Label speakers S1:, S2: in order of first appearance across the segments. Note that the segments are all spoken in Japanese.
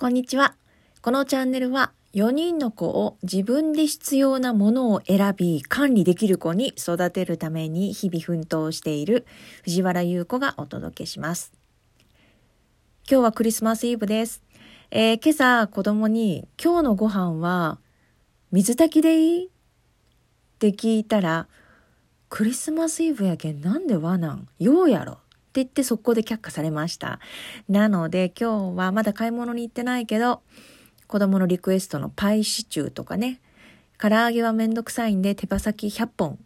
S1: こんにちは。このチャンネルは4人の子を自分で必要なものを選び管理できる子に育てるために日々奮闘している藤原優子がお届けします。今日はクリスマスイブです。えー、今朝子供に今日のご飯は水炊きでいい？って聞いたらクリスマスイブやけんなんで和なん？ようやろ言って速攻で却下されました。なので今日はまだ買い物に行ってないけど、子供のリクエストのパイシチューとかね、唐揚げはめんどくさいんで手羽先100本。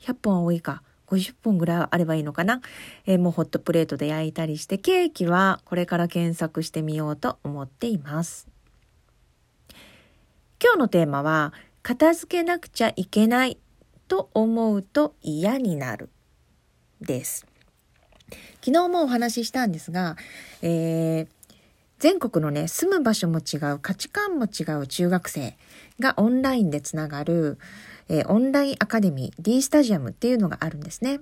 S1: 100本は多いか。50本ぐらいあればいいのかな、えー、もうホットプレートで焼いたりして、ケーキはこれから検索してみようと思っています。今日のテーマは、片付けなくちゃいけないと思うと嫌になるです。昨日もお話ししたんですが、えー、全国のね、住む場所も違う、価値観も違う中学生がオンラインでつながる、えー、オンラインアカデミー D スタジアムっていうのがあるんですね。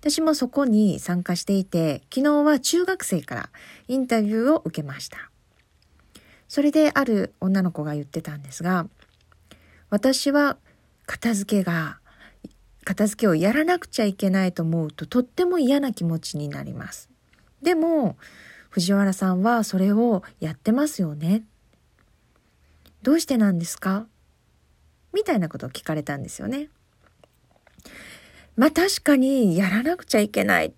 S1: 私もそこに参加していて、昨日は中学生からインタビューを受けました。それである女の子が言ってたんですが、私は片付けが片付けをやらなくちゃいけないと思うととっても嫌な気持ちになります。でも、藤原さんはそれをやってますよね。どうしてなんですか？みたいなことを聞かれたんですよね。まあ確かにやらなくちゃいけない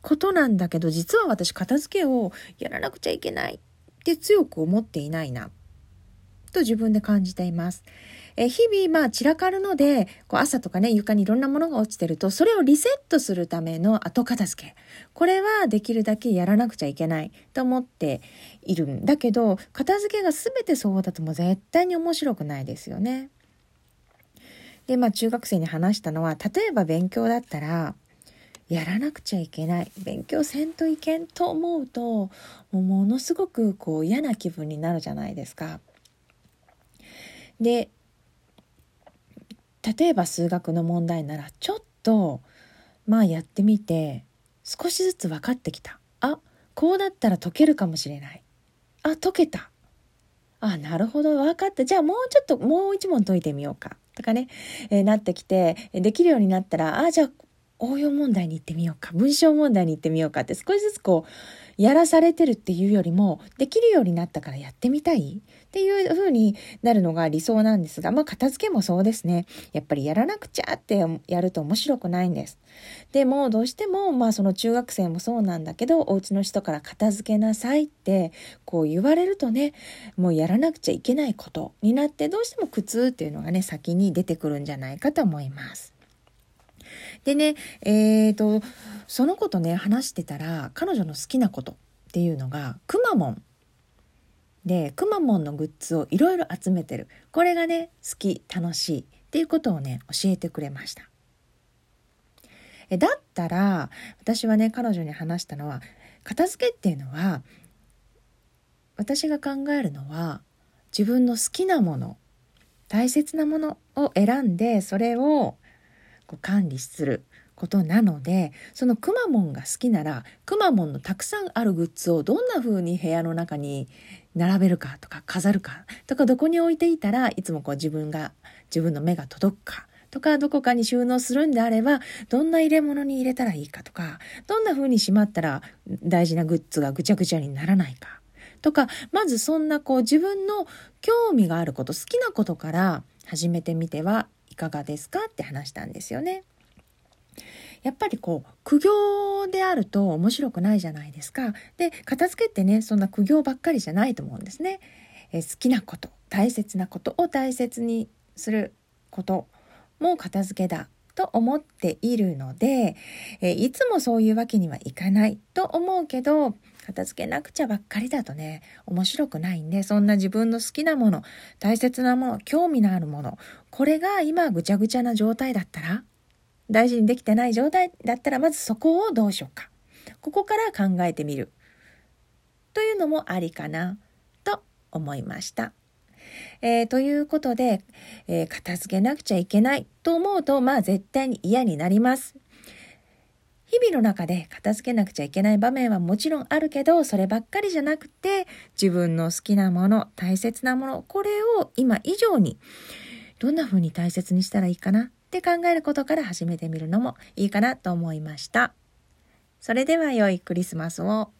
S1: ことなんだけど、実は私片付けをやらなくちゃいけないって強く思っていないな、と自分で感じています。え日々まあ散らかるので、こう朝とかね、床にいろんなものが落ちてると、それをリセットするための後片付け。これはできるだけやらなくちゃいけないと思っているんだけど、片付けが全てそうだともう絶対に面白くないですよね。で、まあ中学生に話したのは、例えば勉強だったら、やらなくちゃいけない勉強せんといけんと思うともうものすごくこう嫌な気分になるじゃないですか。で例えば数学の問題ならちょっとまあやってみて少しずつ分かってきた。あこうだったら解けるかもしれない。あ解けた。あなるほど。分かった。じゃあもうちょっともう一問解いてみようか。とかね、えー、なってきてできるようになったらあじゃあ応用問題に行ってみようか。文章問題に行ってみようかって少しずつこうやらされてるっていうよりもできるようになったからやってみたい？っていう風になるのが理想なんですが、まあ片付けもそうですね。やっぱりやらなくちゃってやると面白くないんです。でもどうしてもまあその中学生もそうなんだけど、お家の人から片付けなさいってこう言われるとね、もうやらなくちゃいけないことになってどうしても苦痛っていうのがね、先に出てくるんじゃないかと思います。でね、えーと、その子とね、話してたら、彼女の好きなことっていうのが、くまモン。でくまモンのグッズをいろいろ集めてる。これがね好き楽しいっていうことをね教えてくれました。えだったら私はね彼女に話したのは片付けっていうのは私が考えるのは自分の好きなもの大切なものを選んでそれをこう管理することなのでそのくまモンが好きならくまモンのたくさんあるグッズをどんな風に部屋の中に並べるかとか飾るかとかどこに置いていたらいつもこう自分が自分の目が届くかとかどこかに収納するんであればどんな入れ物に入れたらいいかとかどんな風にしまったら大事なグッズがぐちゃぐちゃにならないかとかまずそんなこう自分の興味があること好きなことから始めてみてはいかがですか？って話したんですよね。やっぱりこう苦行であると面白くないじゃないですか。で片付けってねそんな苦行ばっかりじゃないと思うんですね。え好きなこと大切なことを大切にすることも片付けだと思っているので、えいつもそういうわけにはいかないと思うけど片付けなくちゃばっかりだとね面白くないんでそんな自分の好きなもの大切なもの興味のあるものこれが今ぐちゃぐちゃな状態だったら大事にできてない状態だったらまずそこをどうしようか。ここから考えてみる。というのもありかなと思いました。えー、ということで、えー、片付けなくちゃいけないと思うと、まあ絶対に嫌になります。日々の中で片付けなくちゃいけない場面はもちろんあるけど、そればっかりじゃなくて、自分の好きなもの、大切なもの、これを今以上に、どんな風に大切にしたらいいかなって考えることから始めてみるのもいいかなと思いました。それでは良いクリスマスを。